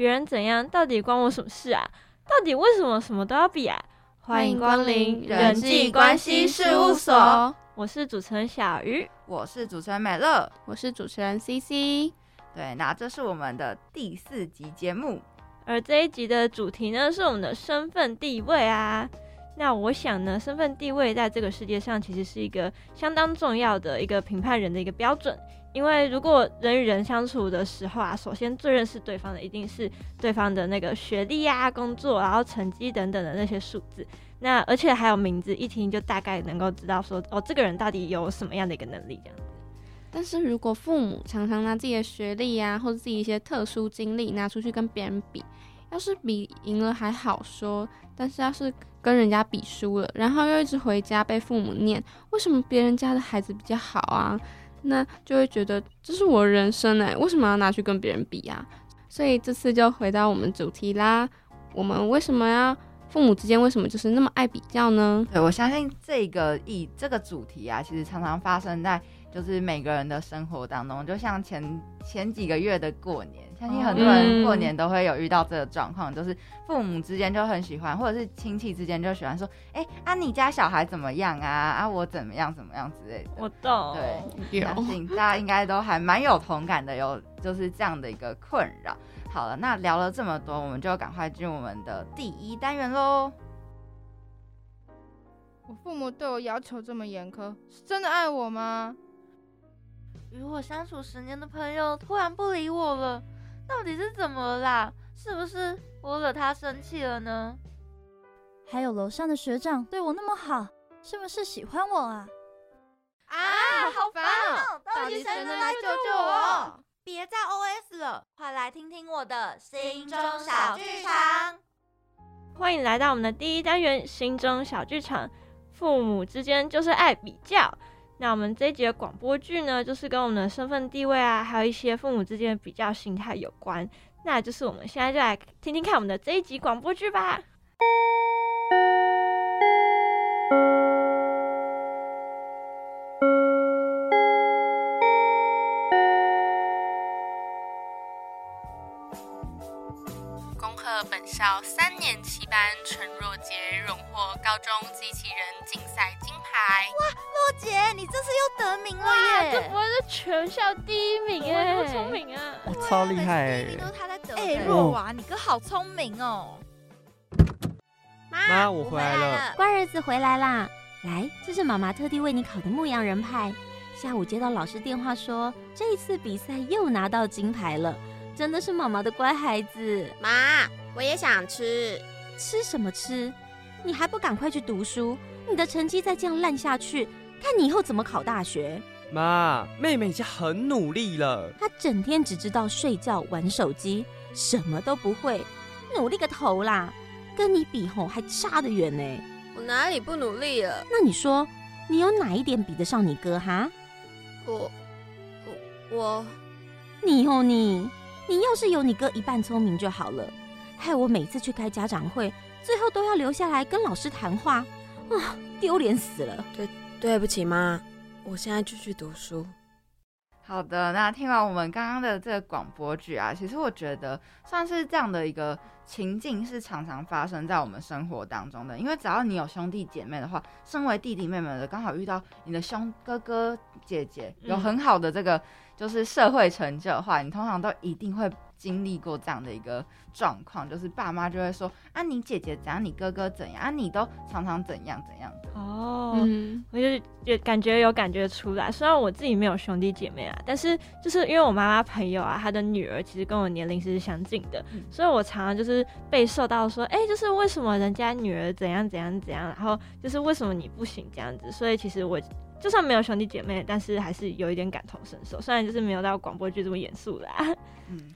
别人怎样到底关我什么事啊？到底为什么什么都要比啊？欢迎光临人际关系事务所，我是主持人小鱼，我是主持人美乐，我是主持人 CC。对，那这是我们的第四集节目，而这一集的主题呢是我们的身份地位啊。那我想呢，身份地位在这个世界上其实是一个相当重要的一个评判人的一个标准。因为如果人与人相处的时候啊，首先最认识对方的一定是对方的那个学历啊、工作，然后成绩等等的那些数字。那而且还有名字，一听就大概能够知道说，哦，这个人到底有什么样的一个能力这样子。但是如果父母常常拿自己的学历啊，或者自己一些特殊经历拿出去跟别人比，要是比赢了还好说，但是要是跟人家比输了，然后又一直回家被父母念，为什么别人家的孩子比较好啊？那就会觉得这是我人生哎，为什么要拿去跟别人比呀？所以这次就回到我们主题啦，我们为什么要父母之间为什么就是那么爱比较呢？我相信这个以这个主题啊，其实常常发生在就是每个人的生活当中，就像前前几个月的过年。相信很多人过年都会有遇到这个状况，就是父母之间就很喜欢，或者是亲戚之间就喜欢说：“哎，啊你家小孩怎么样啊？啊我怎么样怎么样之类的。”我懂，对，相信大家应该都还蛮有同感的，有就是这样的一个困扰。好了，那聊了这么多，我们就赶快进入我们的第一单元喽。我父母对我要求这么严苛，是真的爱我吗？与我相处十年的朋友突然不理我了。到底是怎么啦？是不是我惹他生气了呢？还有楼上的学长对我那么好，是不是喜欢我啊？啊，好烦哦！到底谁能来救救我？别再 OS 了，快来听听我的心中小剧场。欢迎来到我们的第一单元——心中小剧场。父母之间就是爱比较。那我们这一集的广播剧呢，就是跟我们的身份地位啊，还有一些父母之间的比较心态有关。那就是我们现在就来听听看我们的这一集广播剧吧。校三年七班陈若杰荣获高中机器人竞赛金牌。哇，若杰，你这次又得名了耶！这不会是全校第一名哎，好聪明啊！我超厉害！第一名都是他在得。哎，若娃，你哥好聪明哦。妈，我回来了，乖儿子回来啦！来，这是妈妈特地为你烤的牧羊人派。下午接到老师电话说，这一次比赛又拿到金牌了，真的是妈妈的乖孩子。妈。我也想吃，吃什么吃？你还不赶快去读书？你的成绩再这样烂下去，看你以后怎么考大学？妈，妹妹已经很努力了。她整天只知道睡觉、玩手机，什么都不会，努力个头啦！跟你比吼还差得远呢。我哪里不努力了？那你说，你有哪一点比得上你哥哈？我，我，我，你哦你，你要是有你哥一半聪明就好了。害我每次去开家长会，最后都要留下来跟老师谈话，啊，丢脸死了！对，对不起妈，我现在就去读书。好的，那听完我们刚刚的这个广播剧啊，其实我觉得算是这样的一个情境是常常发生在我们生活当中的，因为只要你有兄弟姐妹的话，身为弟弟妹妹的刚好遇到你的兄哥哥姐姐有很好的这个就是社会成就的话，你通常都一定会。经历过这样的一个状况，就是爸妈就会说啊，你姐姐怎样，你哥哥怎样啊，你都常常怎样怎样的哦。嗯，我就也感觉有感觉出来。虽然我自己没有兄弟姐妹啊，但是就是因为我妈妈朋友啊，她的女儿其实跟我年龄是相近的，所以我常常就是被受到说，哎，就是为什么人家女儿怎样怎样怎样，然后就是为什么你不行这样子。所以其实我就算没有兄弟姐妹，但是还是有一点感同身受。虽然就是没有到广播剧这么严肃啦。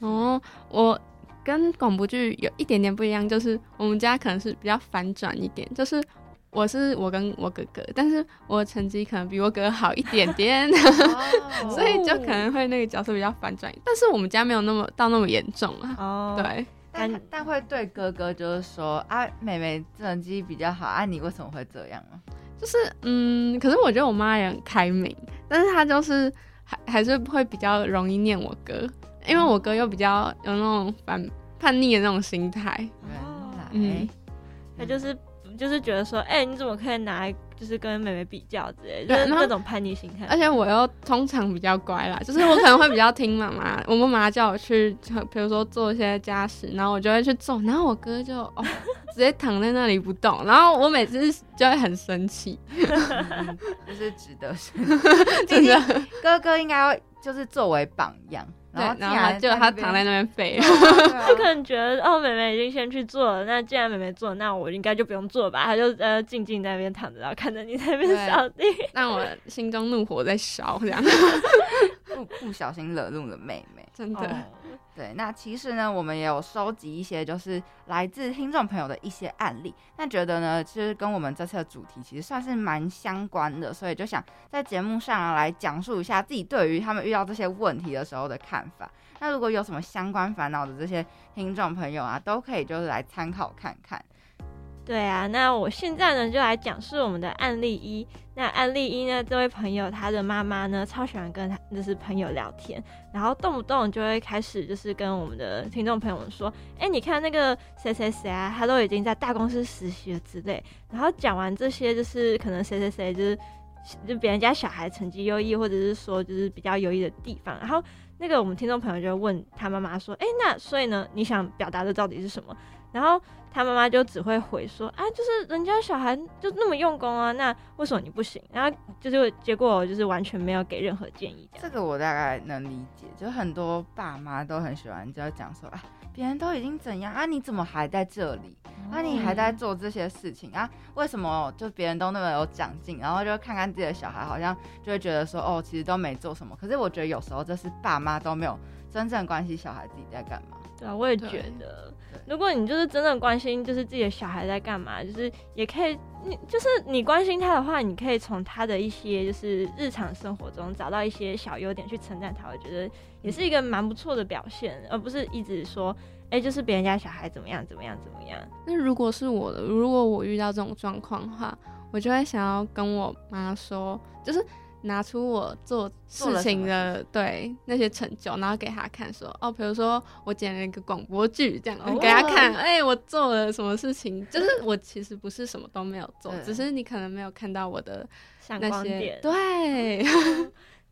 哦，我跟广播剧有一点点不一样，就是我们家可能是比较反转一点，就是我是我跟我哥哥，但是我成绩可能比我哥好一点点，所以就可能会那个角色比较反转。但是我们家没有那么到那么严重啊。哦，对，但但会对哥哥就是说啊，妹妹成绩比较好啊，你为什么会这样啊？就是嗯，可是我觉得我妈也很开明，但是她就是还还是会比较容易念我哥。因为我哥又比较有那种反叛逆的那种心态。原来，嗯他就是就是觉得说，哎、你怎么可以拿就是跟妹妹比较之类就是那种叛逆心态。而且我又通常比较乖啦，就是我可能会比较听妈妈，我妈妈叫我去，比如说做一些家事，然后我就会去做，然后我哥就哦直接躺在那里不动，然后我每次就会很生气，嗯就是值得生 真的，哥哥应该会就是作为榜样，然后对，然后他就他躺在那边废，他 他可能觉得哦，妹妹已经先去做了，那既然妹妹做了，那我应该就不用做吧？他就呃静静在那边躺着，然后看着你在那边扫地。那 我心中怒火在烧，这样不不小心惹怒了妹妹。真的。哦对，那其实呢，我们也有收集一些就是来自听众朋友的一些案例，那觉得呢，其实跟我们这次的主题其实算是蛮相关的，所以就想在节目上来讲述一下自己对于他们遇到这些问题的时候的看法。那如果有什么相关烦恼的这些听众朋友啊，都可以就是来参考看看。对啊，那我现在呢就来讲述我们的案例一。那案例一呢，这位朋友他的妈妈呢超喜欢跟他就是朋友聊天，然后动不动就会开始就是跟我们的听众朋友们说，哎，你看那个谁谁谁啊，他都已经在大公司实习了之类。然后讲完这些，就是可能谁谁谁就是就别人家小孩成绩优异，或者是说就是比较优异的地方，然后那个我们听众朋友就问他妈妈说，哎，那所以呢，你想表达的到底是什么？然后他妈妈就只会回说啊，就是人家小孩就那么用功啊，那为什么你不行？然后就是结果就是完全没有给任何建议，这样。这个我大概能理解，就很多爸妈都很喜欢就要讲说啊，别人都已经怎样啊，你怎么还在这里？啊，你还在做这些事情啊？为什么就别人都那么有长进，然后就看看自己的小孩，好像就会觉得说哦，其实都没做什么。可是我觉得有时候这是爸妈都没有真正关心小孩自己在干嘛。对啊，我也觉得，如果你就是真的关心，就是自己的小孩在干嘛，就是也可以，你就是你关心他的话，你可以从他的一些就是日常生活中找到一些小优点去称赞他，我觉得也是一个蛮不错的表现，而不是一直说，哎、就是别人家小孩怎么样怎么样怎么样。那如果是我的，如果我遇到这种状况的话，我就会想要跟我妈说，就是拿出我做事情的对那些成就，然后给他看说，哦，比如说我剪了一个广播剧，这样、哦。给他看，哎、我做了什么事情，就是我其实不是什么都没有做，只是你可能没有看到我的那些，对，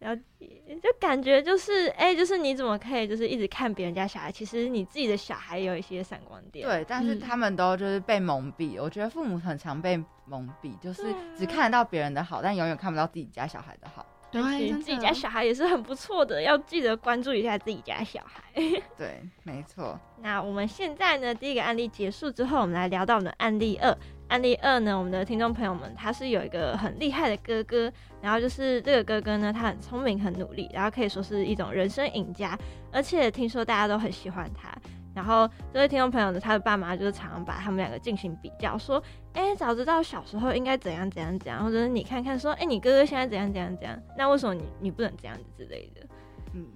了解，就感觉就是，哎、就是你怎么可以就是一直看别人家小孩，其实你自己的小孩有一些闪光点。对，但是嗯他们都就是被蒙蔽。我觉得父母很常被蒙蔽，就是只看得到别人的好，但永远看不到自己家小孩的好。对其实自己家小孩也是很不错的，要记得关注一下自己家小孩。对，没错。那我们现在呢，第一个案例结束之后，我们来聊到我们的案例二。案例二呢，我们的听众朋友们，他是有一个很厉害的哥哥，然后就是这个哥哥呢，他很聪明、很努力，然后可以说是一种人生赢家，而且听说大家都很喜欢他。然后这位听众朋友呢，他的爸妈就是常常把他们两个进行比较，说，哎，早知道小时候应该怎样怎样怎样，或者是你看看说，哎，你哥哥现在怎样怎样怎样，那为什么你你不能这样子之类的？嗯，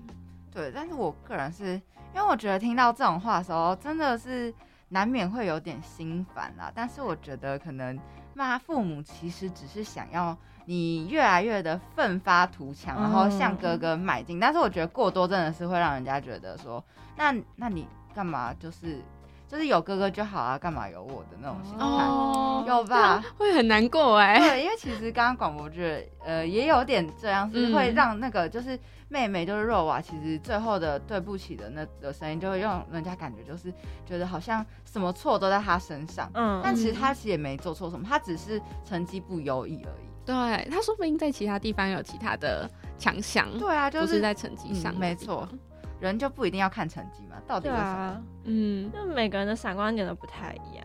对。但是我个人是因为我觉得听到这种话的时候，真的是难免会有点心烦啦。但是我觉得可能骂父母其实只是想要你越来越的奋发图强，然后向哥哥迈进。但是我觉得过多真的是会让人家觉得说，那那你干嘛就是就是有哥哥就好啊，干嘛有我的那种心态？哦，有吧？会很难过哎、对，因为其实刚刚广播剧呃也有点这样，是会嗯让那个就是妹妹就是肉娃，其实最后的对不起的那个声音，就会让人家感觉就是觉得好像什么错都在他身上，嗯，但其实他其实也没做错什么，他只是成绩不优异而已。对他说不定在其他地方有其他的强项，对啊，就是不是在成绩上、嗯没错。人就不一定要看成绩嘛，到底为什么？啊，嗯，就每个人的闪光点都不太一样。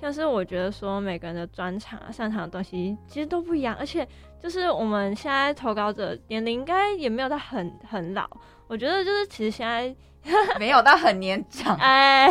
像是我觉得说每个人的专长啊、擅长的东西其实都不一样，而且就是我们现在投稿者年龄应该也没有到很很老。我觉得就是其实现在，没有到很年长，哎，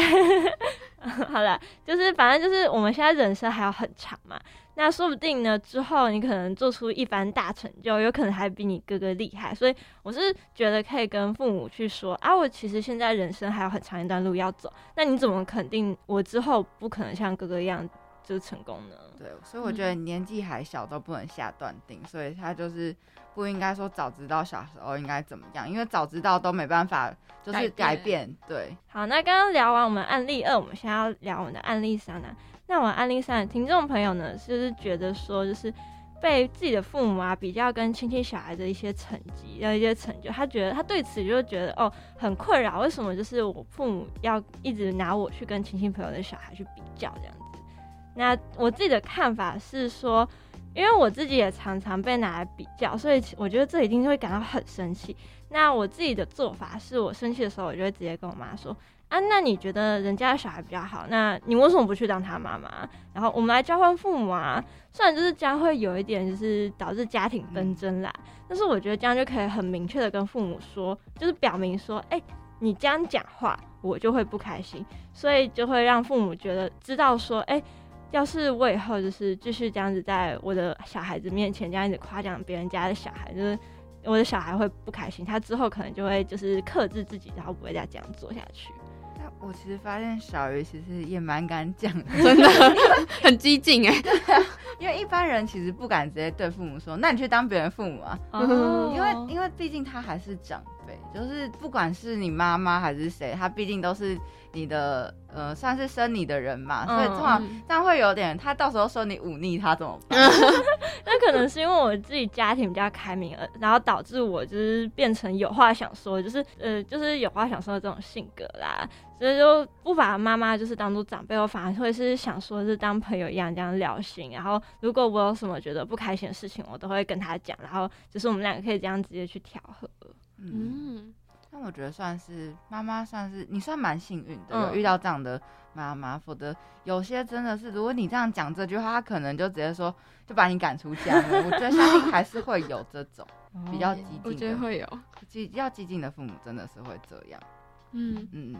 好了，就是反正就是我们现在人生还有很长嘛，那说不定呢之后你可能做出一番大成就，有可能还比你哥哥厉害。所以我是觉得可以跟父母去说啊，我其实现在人生还有很长一段路要走，那你怎么肯定我之后不可能像哥哥一样，就是成功呢？对，所以我觉得年纪还小都不能下断定，所以他就是不应该说早知道小时候应该怎么样，因为早知道都没办法就是改变。对，好，那刚刚聊完我们案例二，我们现在要聊我们的案例三呢。那我们案例三听众朋友呢，就是觉得说，就是被自己的父母啊比较跟亲戚小孩的一些成绩，要一些成就，他觉得他对此就觉得哦很困扰，为什么就是我父母要一直拿我去跟亲戚朋友的小孩去比较这样子？那我自己的看法是说，因为我自己也常常被拿来比较，所以我觉得这一定会感到很生气。那我自己的做法是我生气的时候，我就会直接跟我妈说。啊，那你觉得人家的小孩比较好？那你为什么不去当他妈妈？然后我们来交换父母啊。虽然就是这样会有一点就是导致家庭纷争啦，但是我觉得这样就可以很明确的跟父母说，就是表明说，哎，你这样讲话我就会不开心，所以就会让父母觉得知道说，哎，要是我以后就是继续这样子在我的小孩子面前这样子夸奖别人家的小孩，就是我的小孩会不开心，他之后可能就会就是克制自己，然后不会再这样做下去。我其实发现小鱼其实也蛮敢讲的，真的 很激进哎。因为一般人其实不敢直接对父母说：“那你去当别人父母啊。”因为因为毕竟他还是长辈，就是不管是你妈妈还是谁，他毕竟都是你的呃算是生你的人嘛，所以通常这样会有点，他到时候说你忤逆他怎么办？那可能是因为我自己家庭比较开明，然后导致我就是变成有话想说，就是呃就是有话想说的这种性格啦。所以就不把妈妈就是当做长辈，我反而会是想说是当朋友一样这样聊心。然后如果我有什么觉得不开心的事情，我都会跟他讲。然后就是我们两个可以这样直接去调和。嗯，那我觉得算是妈妈算是你算蛮幸运的，有遇到这样的妈妈。否则有些真的是，如果你这样讲这句话，他可能就直接说就把你赶出家门。我觉得相信还是会有这种 比较激进，我觉得会有激要激进的父母真的是会这样。嗯嗯。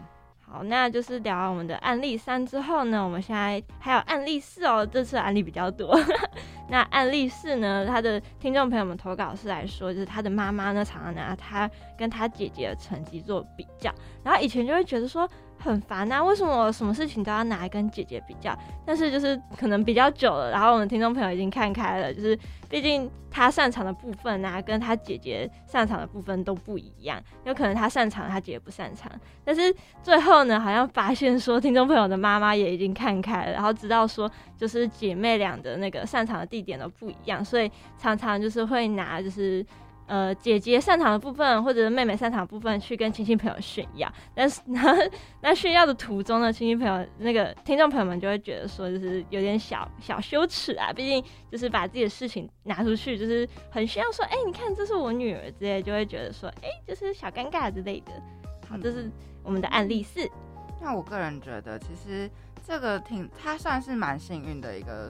好，那就是聊我们的案例三之后呢，我们现在还有案例四哦。这次案例比较多。那案例四呢，他的听众朋友们投稿是来说，就是他的妈妈呢，常常拿他跟他姐姐的成绩做比较，然后以前就会觉得说。很烦啊！为什么我什么事情都要拿来跟姐姐比较？但是就是可能比较久了，然后我们听众朋友已经看开了，就是毕竟他擅长的部分啊，跟他姐姐擅长的部分都不一样，有可能他擅长，他姐姐不擅长。但是最后呢，好像发现说，听众朋友的妈妈也已经看开了，然后知道说，就是姐妹俩的那个擅长的地点都不一样，所以常常就是会拿就是。呃，姐姐擅长的部分，或者是妹妹擅长的部分，去跟亲戚朋友炫耀。但是，那那炫耀的途中呢，亲戚朋友那个听众朋友们就会觉得说，就是有点小小羞耻啊。毕竟，就是把自己的事情拿出去，就是很炫耀说，哎，你看，这是我女儿之类，就会觉得说，哎，就是小尴尬之类的。好，这是我们的案例四。那我个人觉得，其实这个挺，他算是蛮幸运的一个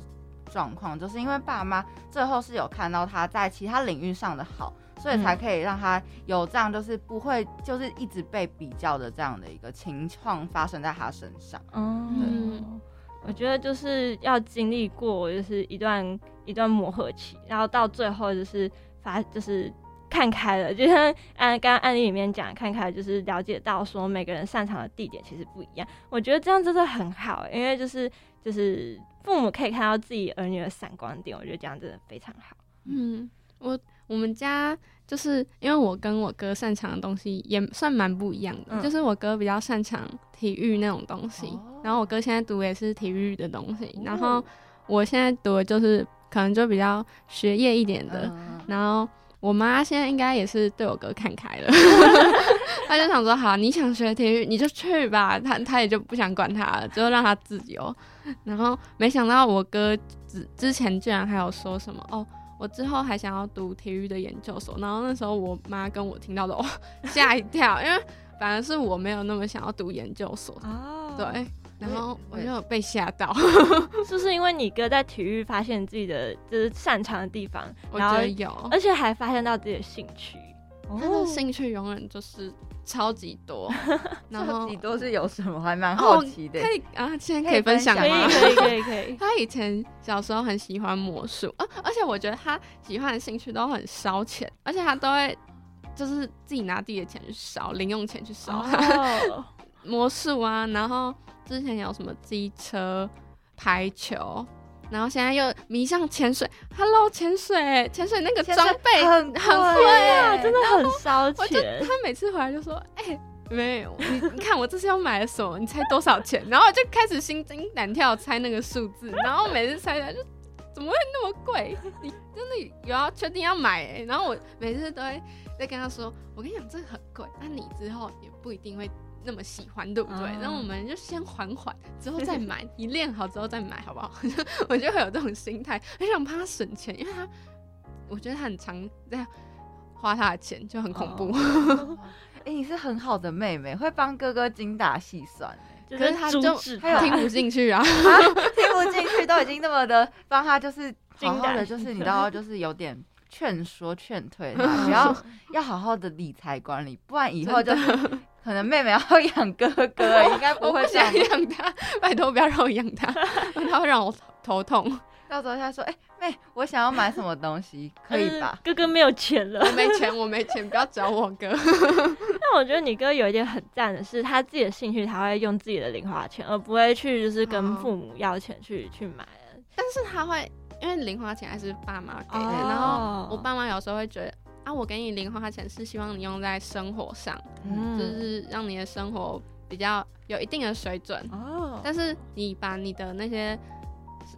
状况，就是因为爸妈最后是有看到他在其他领域上的好。所以才可以让他有这样，就是不会，就是一直被比较的这样的一个情况发生在他身上。嗯，我觉得就是要经历过，就是一段一段磨合期，然后到最后就是发，就是看开了，就像按刚刚案例里面讲，看开了就是了解到说每个人擅长的地点其实不一样。我觉得这样真的很好，因为就是就是父母可以看到自己儿女的闪光点，我觉得这样真的非常好。嗯，我。我们家就是因为我跟我哥擅长的东西也算蛮不一样的，就是我哥比较擅长体育那种东西，然后我哥现在读也是体育的东西，然后我现在读的就是可能就比较学业一点的，然后我妈现在应该也是对我哥看开了，她就想说好，你想学体育你就去吧，她她也就不想管他了，就让他自由。然后没想到我哥之之前居然还有说什么哦。我之后还想要读体育的研究所，然后那时候我妈跟我听到的，哦，吓一跳，因为反而是我没有那么想要读研究所哦，对，然后我就被吓到，是不是因为你哥在体育发现自己的就是擅长的地方，我觉得有，而且还发现到自己的兴趣，他的兴趣永远就是。超级多，超级多是有什么？还蛮好奇的。可以啊，现在可以分享吗？可以，可以，可以。他以前小时候很喜欢魔术啊，而且我觉得他喜欢的兴趣都很烧钱，而且他都会就是自己拿自己的钱去烧，零用钱去烧 魔术啊。然后之前有什么机车。排球，然后现在又迷上潜水。Hello，潜水，潜水那个装备很很贵贵耶耶，真的很烧我就钱。他每次回来就说：“哎、没有，你你看我这次又买了什么？你猜多少钱？”然后我就开始心惊胆跳猜那个数字，然后每次猜出来就怎么会那么贵？你真的有要确定要买哎、然后我每次都会在跟他说：“我跟你讲，这个很贵，那你之后也不一定会。”那么喜欢，对不对？啊那、我们就先缓缓，之后再买。你练好之后再买，好不好？我就会有这种心态，很想帮他省钱，因为他，我觉得他很常在花他的钱，就很恐怖。哎、你是很好的妹妹，会帮哥哥精打细算可是他就阻止还有听不进去 啊。听不进去，都已经那么的帮他，就是好好的，精打细就是你知道，就是有点劝说劝退 他，不要要好好的理财管理，不然以后就是可能妹妹要养哥哥，应该不我不会这样想。养他，拜托不要让我养他，他会让我头痛。到时候他说：“哎、妹，我想要买什么东西，可以吧？”哥哥没有钱了我。没钱，我没钱，不要找我哥。但我觉得你哥有一点很赞的是，他自己的兴趣他会用自己的零花钱，而不会去就是跟哦父母要钱去去买。但是他会，因为零花钱还是爸妈给的，哦然后我爸妈有时候会觉得。啊，我给你零花钱是希望你用在生活上，嗯就是让你的生活比较有一定的水准。哦，但是你把你的那些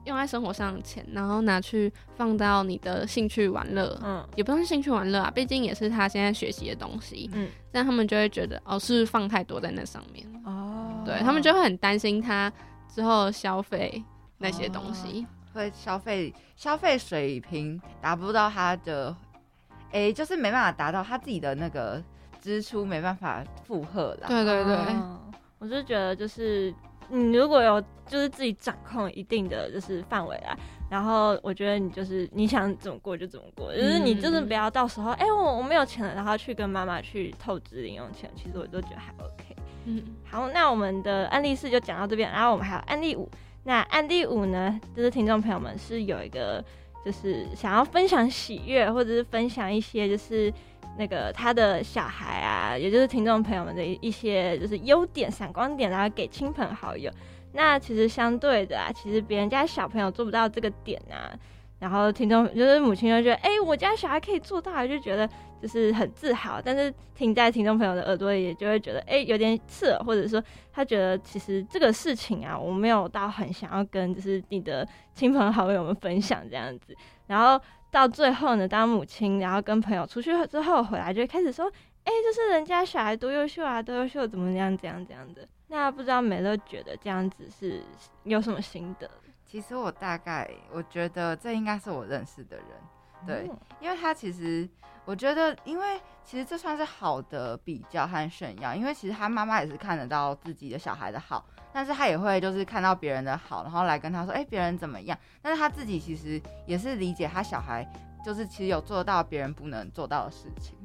用在生活上的钱，然后拿去放到你的兴趣玩乐，嗯也不算兴趣玩乐啊，毕竟也是他现在学习的东西。嗯这样他们就会觉得哦，是放太多在那上面，哦对他们就会很担心他之后消费那些东西。会消费消费水平达不到他的，哎、就是没办法达到他自己的那个支出，没办法负荷啦。对对对，哦我是觉得就是你如果有就是自己掌控一定的就是范围啦，然后我觉得你就是你想怎么过就怎么过，就是你就是不要到时候哎、我我没有钱了，然后去跟妈妈去透支零用钱，其实我都觉得还 OK。嗯，好，那我们的案例四就讲到这边，然后我们还有案例五。那案例五呢，就是听众朋友们是有一个，就是想要分享喜悦，或者是分享一些就是那个他的小孩啊，也就是听众朋友们的一些就是优点、闪光点，然后给亲朋好友。那其实相对的啊，其实别人家小朋友做不到这个点啊，然后听众就是母亲就觉得，哎、我家小孩可以做到，就觉得就是很自豪。但是听在听众朋友的耳朵里，也就会觉得，哎、有点刺耳，或者说他觉得其实这个事情啊，我没有到很想要跟就是你的亲朋好友们分享这样子。然后到最后呢，当母亲然后跟朋友出去之后回来，就开始说，哎、就是人家小孩多优秀啊，多优秀，怎么样，怎样，怎样的。那不知道美乐觉得这样子是有什么心得？其实我大概我觉得这应该是我认识的人，对，嗯因为他其实我觉得，因为其实这算是好的比较和炫耀，因为其实他妈妈也是看得到自己的小孩的好，但是他也会就是看到别人的好，然后来跟他说，哎、别人怎么样？但是他自己其实也是理解他小孩就是其实有做到别人不能做到的事情，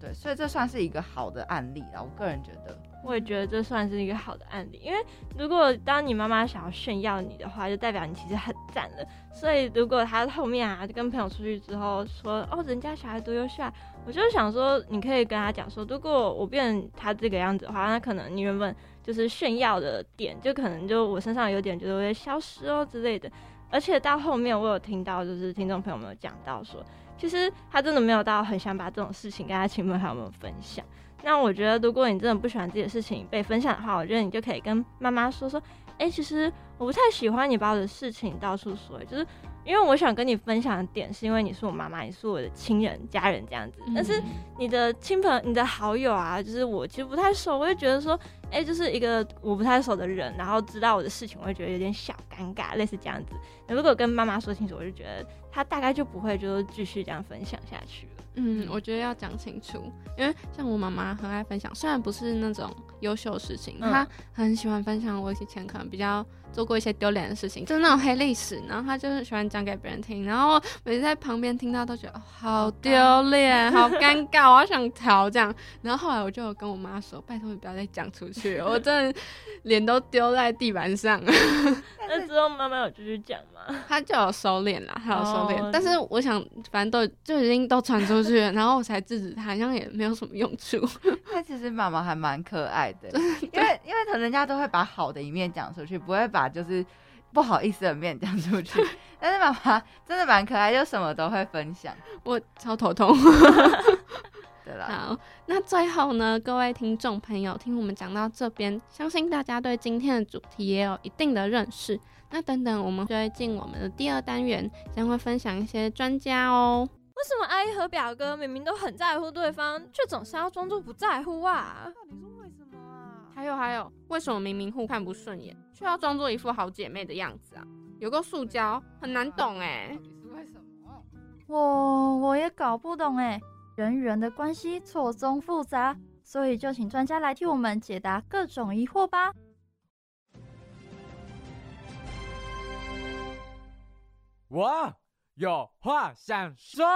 对，所以这算是一个好的案例啦。我个人觉得，我也觉得这算是一个好的案例，因为如果当你妈妈想要炫耀你的话，就代表你其实很赞了。所以如果她后面啊跟朋友出去之后说哦人家小孩多优秀啊，我就想说你可以跟他讲说，如果我变成他这个样子的话，那可能你原本就是炫耀的点，就可能就我身上有点就会消失哦之类的。而且到后面我有听到，就是听众朋友们有讲到说，其实他真的没有到很想把这种事情跟他亲朋好友们分享。那我觉得，如果你真的不喜欢自己的事情被分享的话，我觉得你就可以跟妈妈说说，哎、其实我不太喜欢你把我的事情到处说，就是因为我想跟你分享的点，是因为你是我妈妈，你是我的亲人、家人这样子。但是你的亲朋、你的好友啊，就是我其实不太熟，我就觉得说，哎、就是一个我不太熟的人，然后知道我的事情，我会觉得有点小尴尬，类似这样子。那如果跟妈妈说清楚，我就觉得她大概就不会就是继续这样分享下去了。嗯，我觉得要讲清楚，因为像我妈妈很爱分享，虽然不是那种优秀的事情，嗯。她很喜欢分享我以前可能比较做过一些丢脸的事情，就是那种黑历史，然后他就是喜欢讲给别人听，然后每次在旁边听到都觉得、哦、好丢脸，好尴尬，我好想逃这样。然后后来我就有跟我妈说，拜托你不要再讲出去，我真的脸都丢在地板上。那之后妈妈有继续讲吗？她就有收敛啦，她有收敛，哦但是我想，反正都就已经都传出去了，然后我才制止她，好像也没有什么用处。他其实妈妈还蛮可爱的，因为因为可能人家都会把好的一面讲出去，不会把就是不好意思的面讲出去。但是妈妈真的蛮可爱，就什么都会分享。我超头痛。对啦，好，那最后呢，各位听众朋友，听我们讲到这边，相信大家对今天的主题也有一定的认识。那等等，我们就会进我们的第二单元，将会分享一些专家哦。为什么阿姨和表哥明明都很在乎对方，却总是要装作不在乎啊？到底是为什么啊？还有还有，为什么明明互看不顺眼，却要装作一副好姐妹的样子啊？有个塑胶，很难懂哎。到底是为什么？我我也搞不懂哎，人与人的关系错综复杂，所以就请专家来替我们解答各种疑惑吧。我有话想说。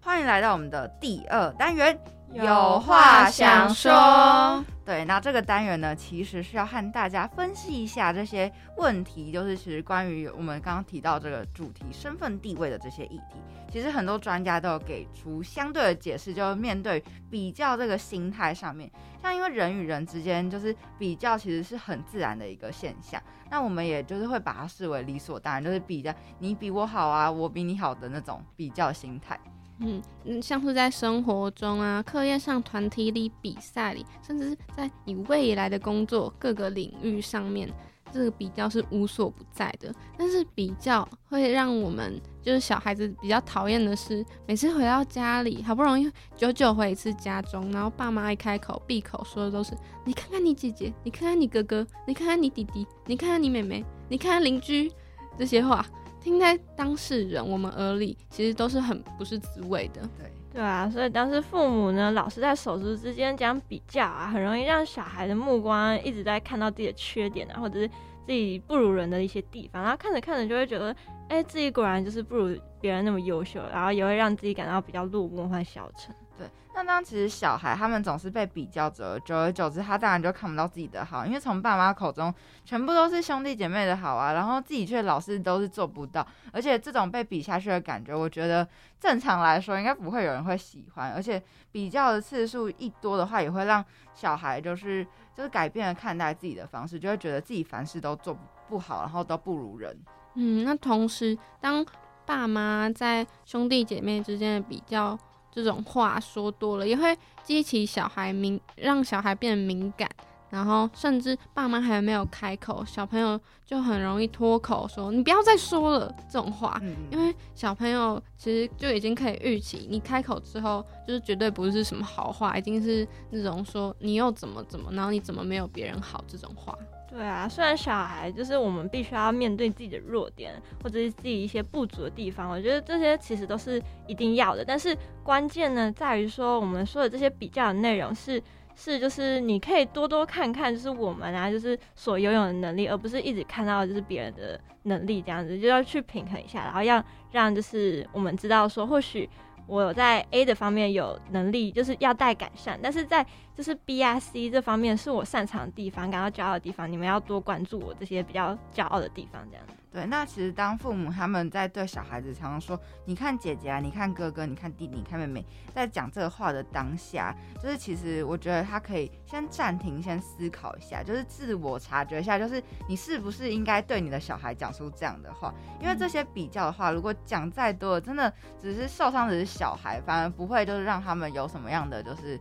欢迎来到我们的第二单元，有话想说。对，那这个单元呢，其实是要和大家分析一下这些问题，就是其实关于我们刚刚提到这个主题身份地位的这些议题，其实很多专家都有给出相对的解释，就是面对比较这个心态上面，像因为人与人之间就是比较，其实是很自然的一个现象，那我们也就是会把它视为理所当然，就是比较你比我好啊，我比你好的那种比较心态。嗯嗯，像是在生活中啊、课业上、团体里、比赛里，甚至是在你未来的工作各个领域上面，这个比较是无所不在的。但是比较会让我们就是小孩子比较讨厌的是，每次回到家里，好不容易久久回一次家中，然后爸妈一开口闭口说的都是：你看看你姐姐，你看看你哥哥，你看看你弟弟，你看看你妹妹，你看看邻居，这些话。听在当事人我们耳里，其实都是很不是滋味的。对对啊，所以当时父母呢，老是在手足之间讲比较啊，很容易让小孩的目光一直在看到自己的缺点啊，或者是自己不如人的一些地方，然后看着看着就会觉得，哎，自己果然就是不如别人那么优秀，然后也会让自己感到比较落寞或消沉。对，那当其实小孩他们总是被比较着，久而久之，他当然就看不到自己的好，因为从爸妈口中全部都是兄弟姐妹的好啊，然后自己却老是都是做不到，而且这种被比下去的感觉，我觉得正常来说应该不会有人会喜欢，而且比较的次数一多的话，也会让小孩就是就是改变了看待自己的方式，就会觉得自己凡事都做不好，然后都不如人。嗯，那同时当爸妈在兄弟姐妹之间的比较。这种话说多了，也会激起小孩敏，让小孩变得敏感，然后甚至爸妈还没有开口，小朋友就很容易脱口说：“你不要再说了。”这种话，因为小朋友其实就已经可以预期，你开口之后就是绝对不是什么好话，一定是那种说你又怎么怎么，然后你怎么没有别人好这种话。对啊，虽然小孩就是我们必须要面对自己的弱点，或者是自己一些不足的地方，我觉得这些其实都是一定要的。但是关键呢，在于说我们说的这些比较的内容是是就是你可以多多看看，就是我们啊，就是所拥有的能力，而不是一直看到就是别人的能力这样子，就要去平衡一下，然后要让就是我们知道说或许。我在 A 的方面有能力，就是要待改善，但是在就是 B、I、C 这方面是我擅长的地方，感到骄傲的地方，你们要多关注我这些比较骄傲的地方，这样子。对，那其实当父母他们在对小孩子常常说“你看姐姐啊，你看哥哥，你看弟弟，你看妹妹”，在讲这个话的当下，就是其实我觉得他可以先暂停，先思考一下，就是自我察觉一下，就是你是不是应该对你的小孩讲出这样的话？因为这些比较的话，如果讲再多，真的只是受伤的是小孩，反而不会就是让他们有什么样的就是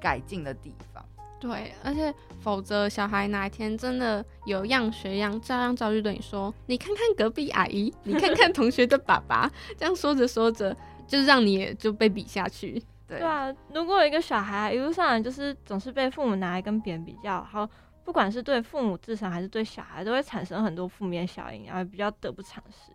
改进的地方。对，而且否则小孩哪一天真的有样学样，照样照就对你说：“你看看隔壁阿姨，你看看同学的爸爸。”这样说着说着，就让你也就被比下去。对啊，如果一个小孩一路上来就是总是被父母拿来跟别人比较，好，不管是对父母自身还是对小孩，都会产生很多负面效应，然后比较得不偿失。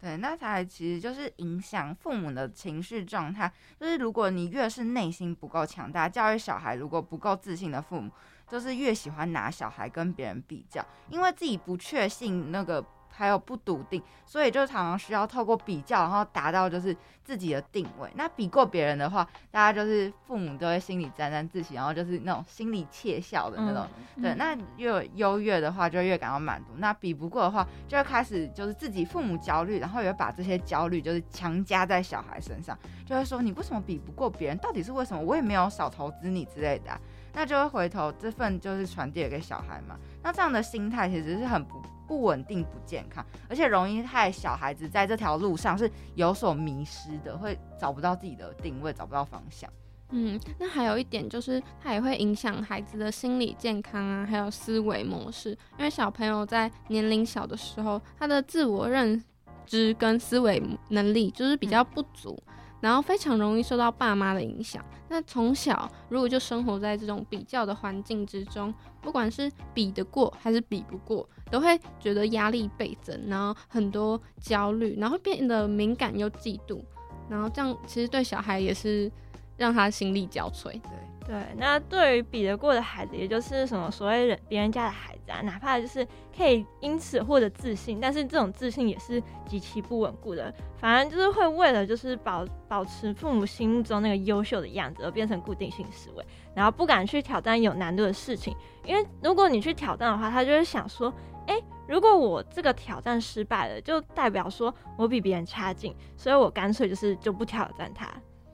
对，那才其实就是影响父母的情绪状态。就是如果你越是内心不够强大，教育小孩如果不够自信的父母，就是越喜欢拿小孩跟别人比较，因为自己不确信那个。还有不笃定，所以就常常需要透过比较，然后达到就是自己的定位。那比过别人的话，大家就是父母都会心里沾沾自喜，然后就是那种心里窃笑的那种。对，那越优越的话，就越感到满足。那比不过的话，就会开始就是自己父母焦虑，然后也会把这些焦虑就是强加在小孩身上，就会说你为什么比不过别人？到底是为什么？我也没有少投资你之类的。那就会回头这份就是传递给小孩嘛。那这样的心态其实是很不。不稳定、不健康，而且容易害小孩子在这条路上是有所迷失的，会找不到自己的定位，找不到方向。嗯，那还有一点就是，它也会影响孩子的心理健康啊，还有思维模式。因为小朋友在年龄小的时候，他的自我认知跟思维能力就是比较不足，然后非常容易受到爸妈的影响。那从小如果就生活在这种比较的环境之中，不管是比得过还是比不过，都会觉得压力倍增，然后很多焦虑，然后变得敏感又嫉妒，然后这样其实对小孩也是。让他心力交瘁。对对，那对于比得过的孩子，也就是什么所谓人别人家的孩子啊，哪怕就是可以因此获得自信，但是这种自信也是极其不稳固的。反而就是会为了就是保保持父母心目中那个优秀的样子，而变成固定性思维，然后不敢去挑战有难度的事情。因为如果你去挑战的话，他就会想说，哎，如果我这个挑战失败了，就代表说我比别人差劲，所以我干脆就是就不挑战他。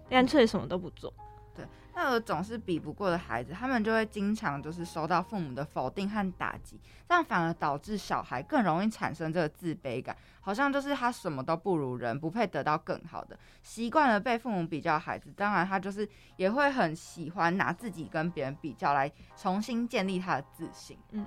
干脆什么都不做，那种总是比不过的孩子，他们就会经常就是受到父母的否定和打击，这样反而导致小孩更容易产生这个自卑感，好像就是他什么都不如人，不配得到更好的。习惯了被父母比较，孩子当然他就是也会很喜欢拿自己跟别人比较来重新建立他的自信。嗯。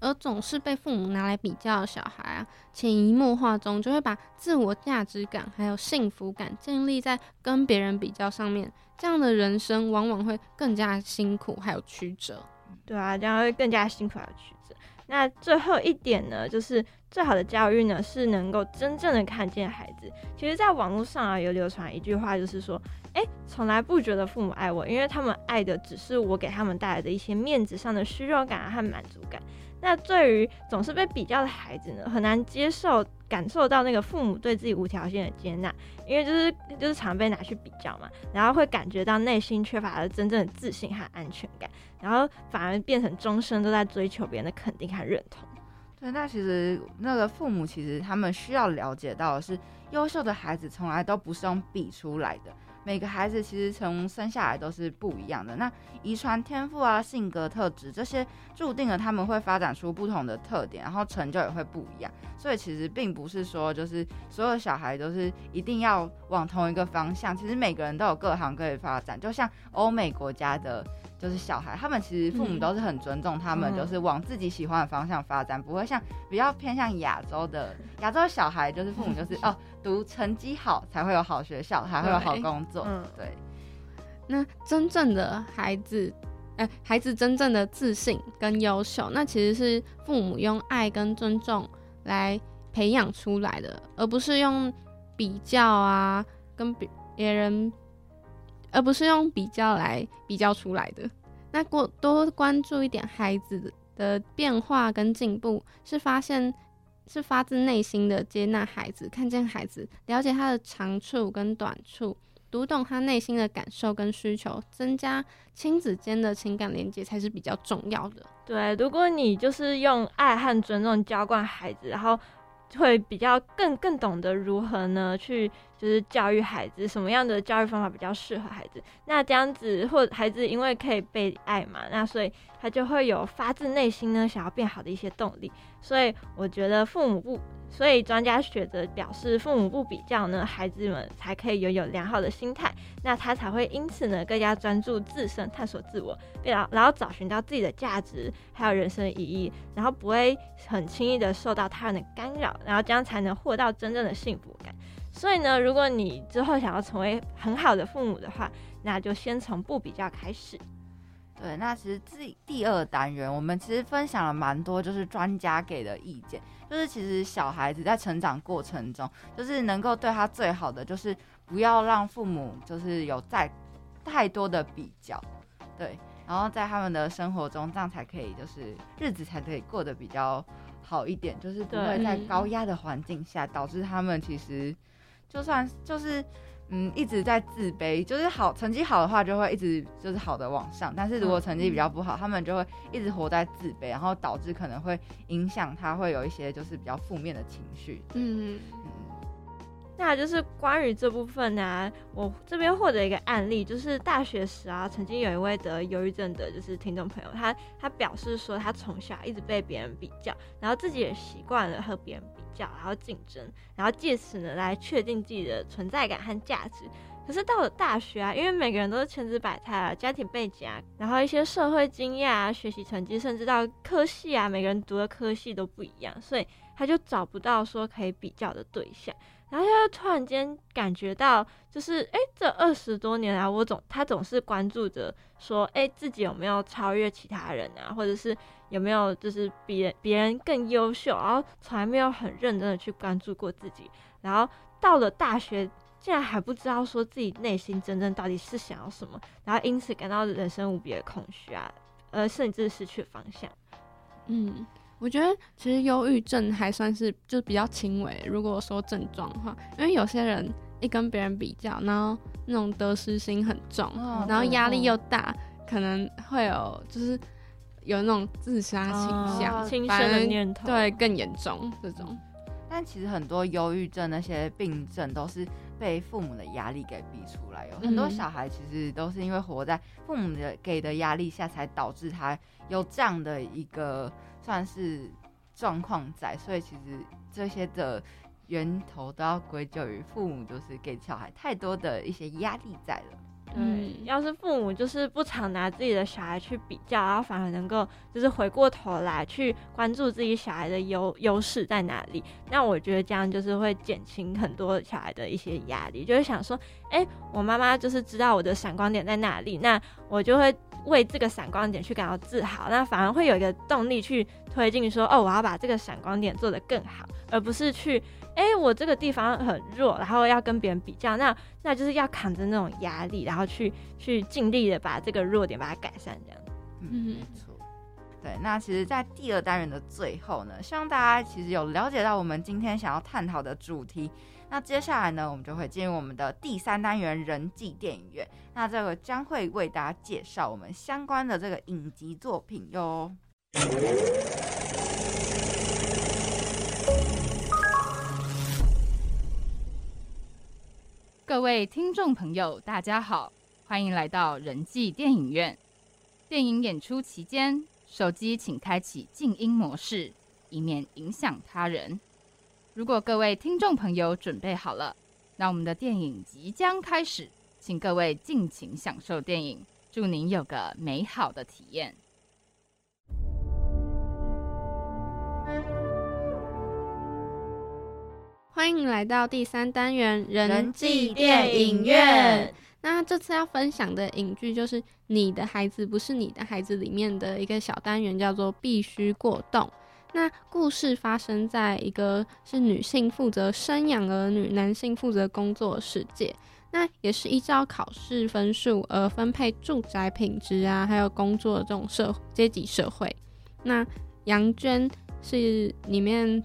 而总是被父母拿来比较的小孩啊，潜移默化中就会把自我价值感还有幸福感建立在跟别人比较上面，这样的人生往往会更加辛苦还有曲折。对啊，这样会更加辛苦还有曲折。那最后一点呢，就是最好的教育呢，是能够真正的看见孩子。其实，在网络上啊，有流传一句话，就是说，哎，从来不觉得父母爱我，因为他们爱的只是我给他们带来的一些面子上的虚荣感和满足感。那对于总是被比较的孩子呢，很难接受、感受到那个父母对自己无条件的接纳，因为就是就是常被拿去比较嘛，然后会感觉到内心缺乏了真正的自信和安全感，然后反而变成终身都在追求别人的肯定和认同。对，那其实那个父母其实他们需要了解到的是，优秀的孩子从来都不是用比出来的。每个孩子其实从生下来都是不一样的，那遗传天赋啊、性格特质这些，注定了他们会发展出不同的特点，然后成就也会不一样。所以其实并不是说就是所有小孩都是一定要往同一个方向，其实每个人都有各行各业发展。就像欧美国家的。就是小孩，他们其实父母都是很尊重他们，就是往自己喜欢的方向发展，不会像比较偏向亚洲的亚洲小孩，就是父母就是 哦，读成绩好才会有好学校，才会有好工作。嗯，对。那真正的孩子，哎，孩子真正的自信跟优秀，那其实是父母用爱跟尊重来培养出来的，而不是用比较啊，跟别别人。而不是用比较来比较出来的。那过多关注一点孩子的变化跟进步，是发现是发自内心的接纳孩子，看见孩子，了解他的长处跟短处，读懂他内心的感受跟需求，增加亲子间的情感连接才是比较重要的。对，如果你就是用爱和尊重浇灌孩子，然后。会比较更更懂得如何呢去就是教育孩子，什么样的教育方法比较适合孩子？那这样子或孩子因为可以被爱嘛，那所以他就会有发自内心呢想要变好的一些动力。所以我觉得父母不。所以专家学者表示，父母不比较呢，孩子们才可以拥有良好的心态，那他才会因此呢更加专注自身，探索自我，然后然后找寻到自己的价值，还有人生意义，然后不会很轻易的受到他人的干扰，然后这样才能获到真正的幸福感。所以呢，如果你之后想要成为很好的父母的话，那就先从不比较开始。对，那其实第第二单元，我们其实分享了蛮多，就是专家给的意见，就是其实小孩子在成长过程中，就是能够对他最好的，就是不要让父母就是有再太多的比较，对，然后在他们的生活中，这样才可以就是日子才可以过得比较好一点，就是不会在高压的环境下导致他们其实就算就是。嗯，一直在自卑，就是好成绩好的话，就会一直就是好的往上。但是如果成绩比较不好，他们就会一直活在自卑，然后导致可能会影响他，会有一些就是比较负面的情绪。嗯。那就是关于这部分呢，我这边获得一个案例，就是大学时啊，曾经有一位得忧郁症的，就是听众朋友，他他表示说，他从小一直被别人比较，然后自己也习惯了和别人比较，然后竞争，然后借此呢来确定自己的存在感和价值。可是到了大学啊，因为每个人都是千姿百态啊，家庭背景啊，然后一些社会经验啊，学习成绩，甚至到科系啊，每个人读的科系都不一样，所以他就找不到说可以比较的对象。然后他就突然间感觉到，就是哎，这二十多年来，我总他总是关注着说，哎，自己有没有超越其他人啊，或者是有没有就是比别人更优秀，然后从来没有很认真的去关注过自己。然后到了大学，竟然还不知道说自己内心真正到底是想要什么，然后因此感到人生无比的空虚啊，呃，甚至失去方向。嗯。我觉得其实忧郁症还算是就比较轻微。如果说症状的话，因为有些人一跟别人比较，然后那种得失心很重，然后压力又大，可能会有就是有那种自杀倾向、轻生的念头，对，更严重这种。但其实很多忧郁症那些病症都是被父母的压力给逼出来，有很多小孩其实都是因为活在父母的给的压力下，才导致他有这样的一个。算是状况在，所以其实这些的源头都要归咎于父母，就是给小孩太多的一些压力在了。对，要是父母就是不常拿自己的小孩去比较，然后反而能够就是回过头来去关注自己小孩的优优势在哪里，那我觉得这样就是会减轻很多小孩的一些压力，就是想说，哎，我妈妈就是知道我的闪光点在哪里，那我就会。为这个闪光点去感到自豪，那反而会有一个动力去推进，说哦，我要把这个闪光点做得更好，而不是去，哎，我这个地方很弱，然后要跟别人比较，那那就是要扛着那种压力，然后去去尽力的把这个弱点把它改善，这样。嗯，没错。对，那其实，在第二单元的最后呢，希望大家其实有了解到我们今天想要探讨的主题。那接下来呢，我们就会进入我们的第三单元人际电影院。那这个将会为大家介绍我们相关的这个影集作品哟。各位听众朋友，大家好，欢迎来到人际电影院。电影演出期间，手机请开启静音模式，以免影响他人。如果各位听众朋友准备好了，那我们的电影即将开始，请各位尽情享受电影，祝您有个美好的体验。欢迎来到第三单元人际电影院。那这次要分享的影剧就是《你的孩子不是你的孩子》里面的一个小单元，叫做“必须过动”。那故事发生在一个是女性负责生养儿女，男性负责工作的世界。那也是依照考试分数而分配住宅品质啊，还有工作的这种社阶级社会。那杨娟是里面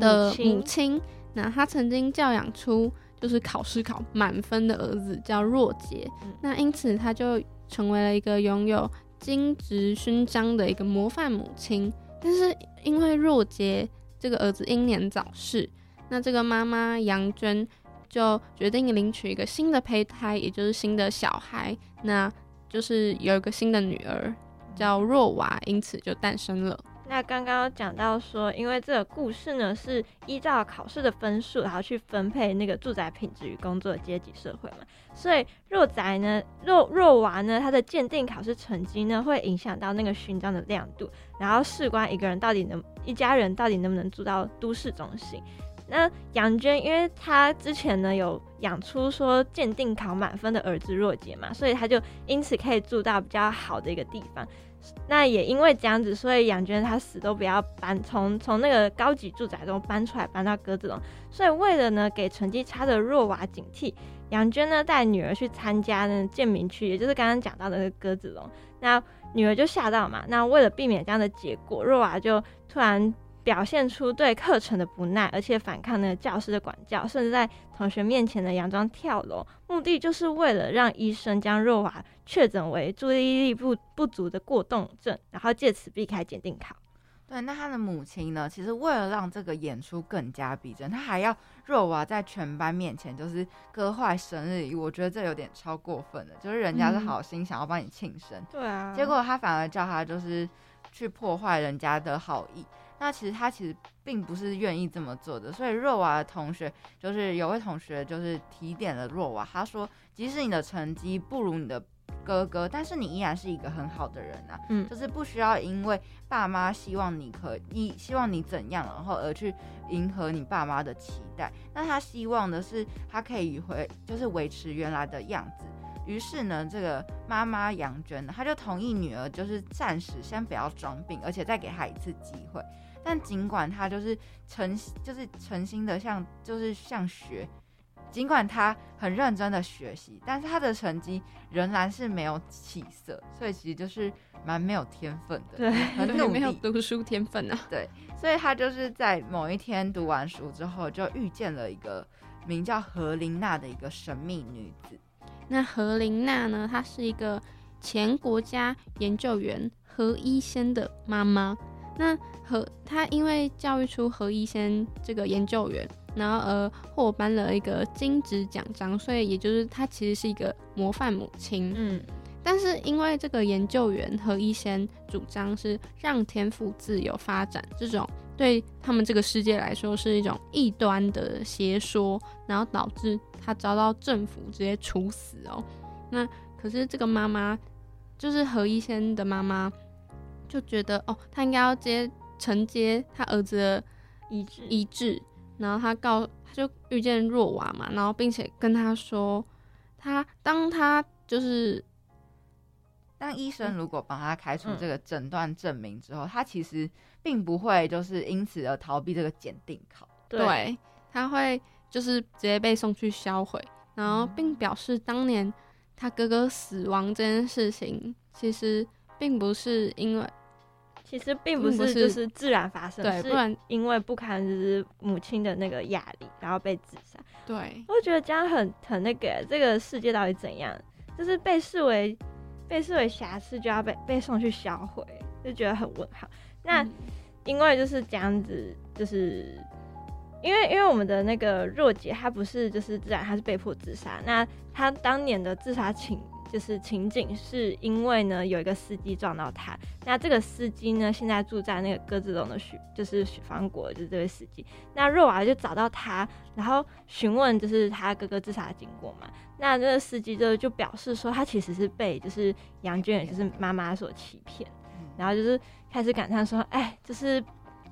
的母亲，那她曾经教养出就是考试考满分的儿子叫若杰，那因此她就成为了一个拥有金质勋章的一个模范母亲。但是因为若杰这个儿子英年早逝，那这个妈妈杨娟就决定领取一个新的胚胎，也就是新的小孩，那就是有一个新的女儿叫若娃，因此就诞生了。那刚刚讲到说，因为这个故事呢是依照考试的分数，然后去分配那个住宅品质与工作的阶级社会嘛，所以若宅呢，若若娃呢，他的鉴定考试成绩呢，会影响到那个勋章的亮度，然后事关一个人到底能，一家人到底能不能住到都市中心。那杨娟，因为她之前呢有养出说鉴定考满分的儿子若杰嘛，所以他就因此可以住到比较好的一个地方。那也因为这样子，所以杨娟她死都不要搬，从从那个高级住宅中搬出来，搬到鸽子笼。所以为了呢给成绩差的若娃警惕，杨娟呢带女儿去参加呢建民区，也就是刚刚讲到的那个鸽子笼。那女儿就吓到嘛。那为了避免这样的结果，若娃就突然。表现出对课程的不耐，而且反抗那个教师的管教，甚至在同学面前的佯装跳楼，目的就是为了让医生将若娃确诊为注意力不不足的过动症，然后借此避开检定考。对，那他的母亲呢？其实为了让这个演出更加逼真，他还要若娃在全班面前就是割坏生日礼物。我觉得这有点超过分了，就是人家是好心想要帮你庆生，对啊，结果他反而叫他就是去破坏人家的好意。那其实他其实并不是愿意这么做的。所以若娃的同学就是有位同学就是提点了若娃，他说，即使你的成绩不如你的。哥哥，但是你依然是一个很好的人啊，嗯，就是不需要因为爸妈希望你可以希望你怎样，然后而去迎合你爸妈的期待。那他希望的是他可以回，就是维持原来的样子。于是呢，这个妈妈杨娟呢，她就同意女儿就是暂时先不要装病，而且再给她一次机会。但尽管他就是诚就是诚心的像就是像学。尽管他很认真的学习，但是他的成绩仍然是没有起色，所以其实就是蛮没有天分的，对，很 没有读书天分啊。对，所以他就是在某一天读完书之后，就遇见了一个名叫何琳娜的一个神秘女子。那何琳娜呢？她是一个前国家研究员何医生的妈妈。那何他因为教育出何一仙这个研究员。然后呃获颁了一个金质奖章，所以也就是他其实是一个模范母亲。嗯，但是因为这个研究员何医生主张是让天赋自由发展，这种对他们这个世界来说是一种异端的邪说，然后导致他遭到政府直接处死哦。那可是这个妈妈就是何医生的妈妈，就觉得哦，他应该要接承接他儿子的遗志。遗志。然后他告，他就遇见若娃嘛，然后并且跟他说，他当他就是当医生如果帮他开出这个诊断证明之后，他其实并不会就是因此而逃避这个检定考，对，他会就是直接被送去销毁，然后并表示当年他哥哥死亡这件事情其实并不是因为。其实并不是就是自然发生，对，不然因为不堪就是母亲的那个压力，然后被自杀。对，我觉得这样很很那个，这个世界到底怎样？就是被视为被视为瑕疵就要被被送去销毁，就觉得很问号。那因为就是这样子，就是因为因为我们的那个若姐她不是就是自然，她是被迫自杀。那她当年的自杀情。就是情景是因为呢，有一个司机撞到他。那这个司机呢，现在住在那个鸽子笼的许，就是许方国，就是这位司机。那若娃就找到他，然后询问就是他哥哥自杀的经过嘛。那这个司机就就表示说，他其实是被就是杨娟，也就是妈妈所欺骗，然后就是开始感叹说，哎，就是。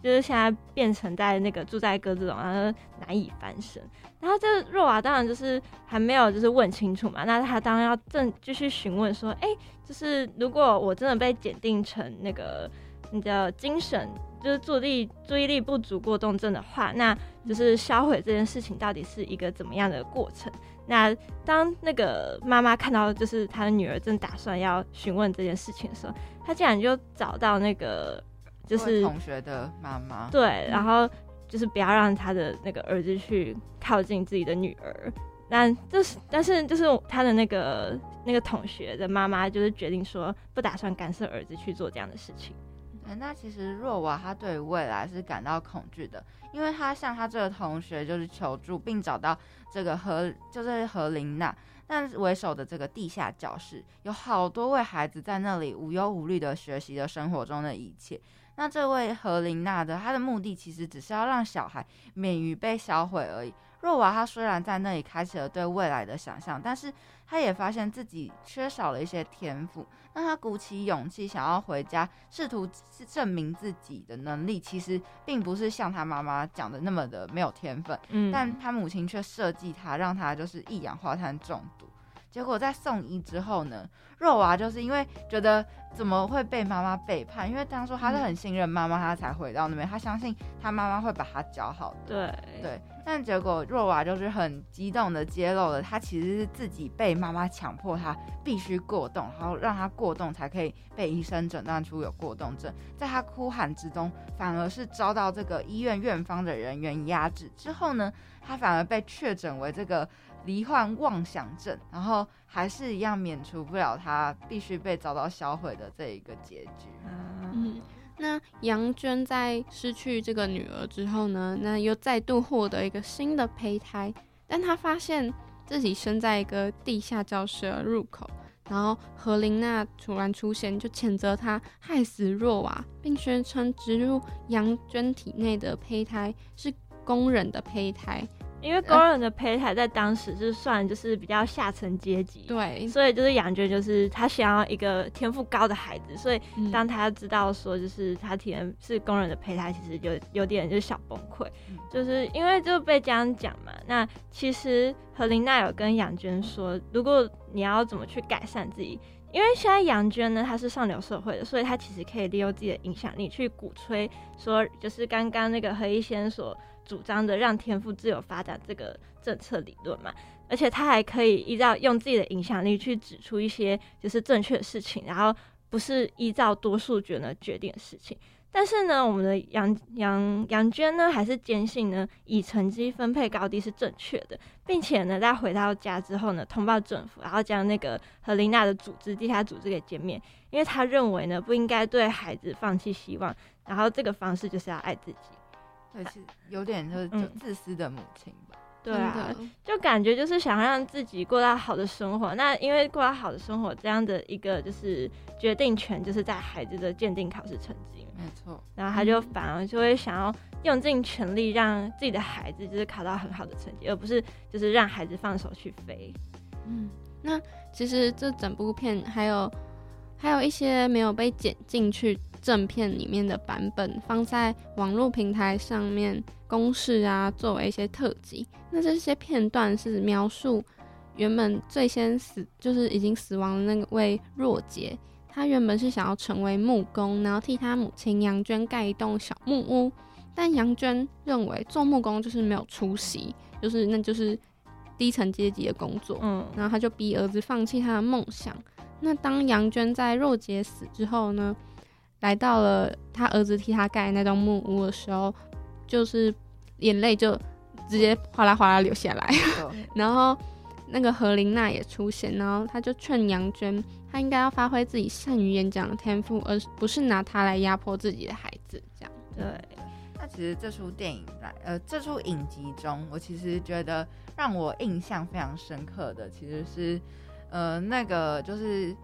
就是现在变成在那个住在鸽子笼，然后难以翻身。然后这若娃当然就是还没有就是问清楚嘛，那他当然要正继续询问说，哎，就是如果我真的被检定成那个你的精神就是注意力注意力不足过动症的话，那就是销毁这件事情到底是一个怎么样的过程？那当那个妈妈看到就是她的女儿正打算要询问这件事情的时候，她竟然就找到那个。就是同学的妈妈，对，然后就是不要让他的那个儿子去靠近自己的女儿。那就是，但是就是他的那个那个同学的妈妈，就是决定说不打算干涉儿子去做这样的事情。那其实若娃她对未来是感到恐惧的，因为她向她这个同学就是求助，并找到这个何就是何琳娜，但为首的这个地下教室有好多位孩子在那里无忧无虑的学习着生活中的一切。那这位何琳娜的，她的目的其实只是要让小孩免于被销毁而已。若娃她虽然在那里开启了对未来的想象，但是她也发现自己缺少了一些天赋。那她鼓起勇气想要回家，试图证明自己的能力，其实并不是像她妈妈讲的那么的没有天分。嗯，但她母亲却设计她，让她就是一氧化碳中毒。结果在送医之后呢，若娃就是因为觉得怎么会被妈妈背叛？因为当初他是很信任妈妈，他才回到那边，他相信他妈妈会把他教好的。对对，但结果若娃就是很激动的揭露了，他其实是自己被妈妈强迫他必须过动，然后让他过动才可以被医生诊断出有过动症。在他哭喊之中，反而是遭到这个医院院方的人员压制。之后呢，他反而被确诊为这个。罹患妄想症，然后还是一样免除不了他必须被遭到销毁的这一个结局。嗯，那杨娟在失去这个女儿之后呢，那又再度获得一个新的胚胎，但她发现自己生在一个地下教室的入口，然后何琳娜突然出现，就谴责她害死若娃，并宣称植入杨娟体内的胚胎是工人的胚胎。因为工人的胚胎在当时是算就是比较下层阶级，对，所以就是杨娟就是她想要一个天赋高的孩子，所以嗯当她知道说就是她体验是工人的胚胎，其实就有点就是小崩溃，就是因为就被这样讲嘛。那其实何琳娜有跟杨娟说，如果你要怎么去改善自己。因为现在杨娟呢，她是上流社会的，所以她其实可以利用自己的影响力去鼓吹说，就是刚刚那个何一仙所主张的让天赋自由发展这个政策理论嘛。而且他还可以依照用自己的影响力去指出一些就是正确的事情，然后不是依照多数决呢决定的事情。但是呢，我们的杨杨杨娟呢，还是坚信呢，以成绩分配高低是正确的，并且呢，在回到家之后呢，通报政府，然后将那个和琳娜的组织地下组织给歼灭，因为他认为呢，不应该对孩子放弃希望，然后这个方式就是要爱自己。对，是有点就是就自私的母亲吧。对啊，就感觉就是想让自己过到好的生活。那因为过到好的生活这样的一个就是决定权，就是在孩子的鉴定考试成绩。没错。然后他就反而就会想要用尽全力让自己的孩子就是考到很好的成绩，而不是就是让孩子放手去飞。嗯，那其实这整部片还有还有一些没有被剪进去正片里面的版本，放在网络平台上面公示啊，作为一些特辑。那这些片段是描述原本最先死就是已经死亡的那位若杰，他原本是想要成为木工，然后替他母亲杨娟盖一栋小木屋。但杨娟认为做木工就是没有出息，就是那就是低层阶级的工作。嗯，然后他就逼儿子放弃他的梦想。那当杨娟在若杰死之后呢，来到了他儿子替他盖那栋木屋的时候，就是眼泪就直接哗啦哗啦流下来。然后那个何琳娜也出现，然后他就劝杨娟，她应该要发挥自己善于演讲的天赋，而不是拿它来压迫自己的孩子。这样对。那其实这出电影来，呃，这出影集中，我其实觉得让我印象非常深刻的，其实是，呃，那个就是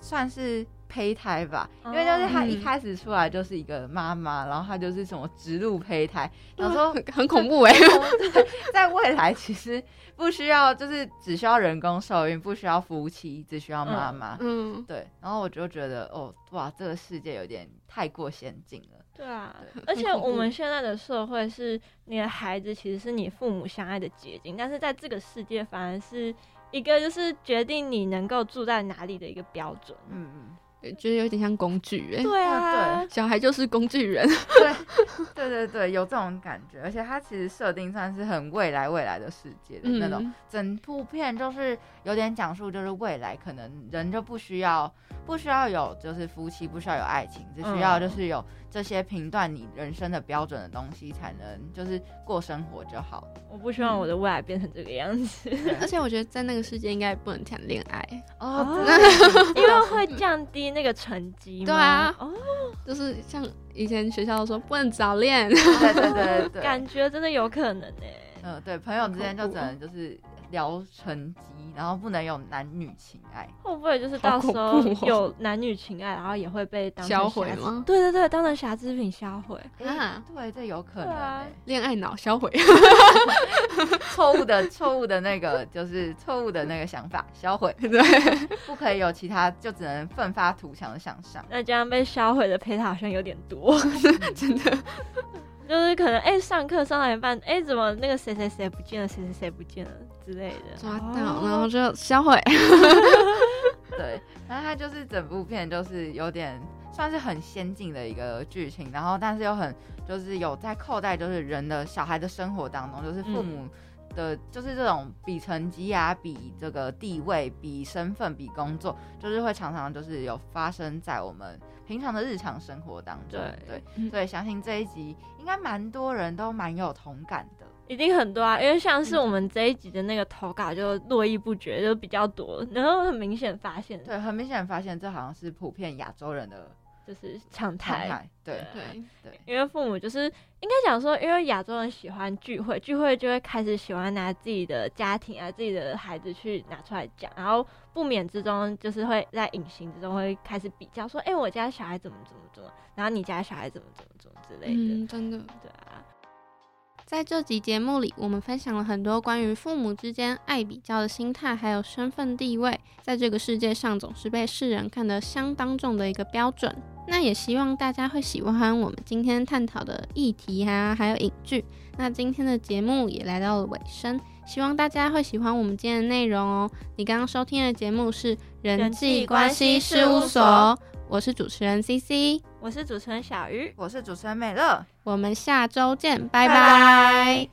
算是胚胎吧，因为就是他一开始出来就是一个妈妈，然后他就是什么植入胚胎，然后说很恐怖 哎、在未来其实不需要，就是只需要人工受孕，不需要夫妻，只需要妈妈，嗯，对，然后我就觉得，哦，哇，这个世界有点太过先进了。对啊，而且我们现在的社会是，你的孩子其实是你父母相爱的结晶，但是在这个世界反而是一个就是决定你能够住在哪里的一个标准。嗯嗯。对，觉得有点像工具人。对啊，对，小孩就是工具人。对，对对对，有这种感觉，而且它其实设定算是很未来未来的世界的那种，嗯。整部片就是有点讲述，就是未来可能人就不需要不需要有就是夫妻，不需要有爱情，只需要就是有这些评断你人生的标准的东西，才能就是过生活就好。我不希望我的未来变成这个样子，而且我觉得在那个世界应该不能谈恋爱。哦，因为会降低那个成绩。对啊，哦，就是像以前学校都说不能早恋，对对对对，感觉真的有可能呢。嗯，对，朋友之间就只能就是聊成机，然后不能有男女情爱。会不会就是到时候有男女情爱，然后也会被当销毁吗？对对对，当成瑕疵品销毁啊！对，这有可能。恋爱脑销毁，错误的错误的那个就是错误的那个想法销毁。对，不可以有其他，就只能奋发图强的向上。那这样被销毁的胚胎好像有点多，真的。就是可能哎、欸，上课上到一半，哎、欸，怎么那个谁谁谁不见了，谁谁谁不见了之类的，抓到，哦、然后就销毁。对，然后它就是整部片就是有点算是很先进的一个剧情，然后但是又很就是有在扣在就是人的小孩的生活当中，就是父母的，就是这种比成绩啊、比这个地位、比身份、比工作，就是会常常就是有发生在我们平常的日常生活当中。对对，所以相信这一集应该蛮多人都蛮有同感的。一定很多啊，因为像是我们这一集的那个投稿就络绎不绝，就比较多，然后很明显发现，对，很明显发现这好像是普遍亚洲人的就就是常态。对啊对对，因为父母就是应该讲说，因为亚洲人喜欢聚会，聚会就会开始喜欢拿自己的家庭啊、自己的孩子去拿出来讲，然后不免之中就是会在隐形之中会开始比较，说，哎、我家小孩怎么怎么怎么，然后你家小孩怎么怎么怎么之类的，嗯，真的。对啊，在这集节目里，我们分享了很多关于父母之间爱比较的心态，还有身份地位，在这个世界上总是被世人看得相当重的一个标准。那也希望大家会喜欢我们今天探讨的议题啊，还有影剧。那今天的节目也来到了尾声，希望大家会喜欢我们今天的内容哦。你刚刚收听的节目是人际关系事务所，我是主持人 CC，我是主持人小鱼，我是主持人美乐，我们下周见，拜拜。拜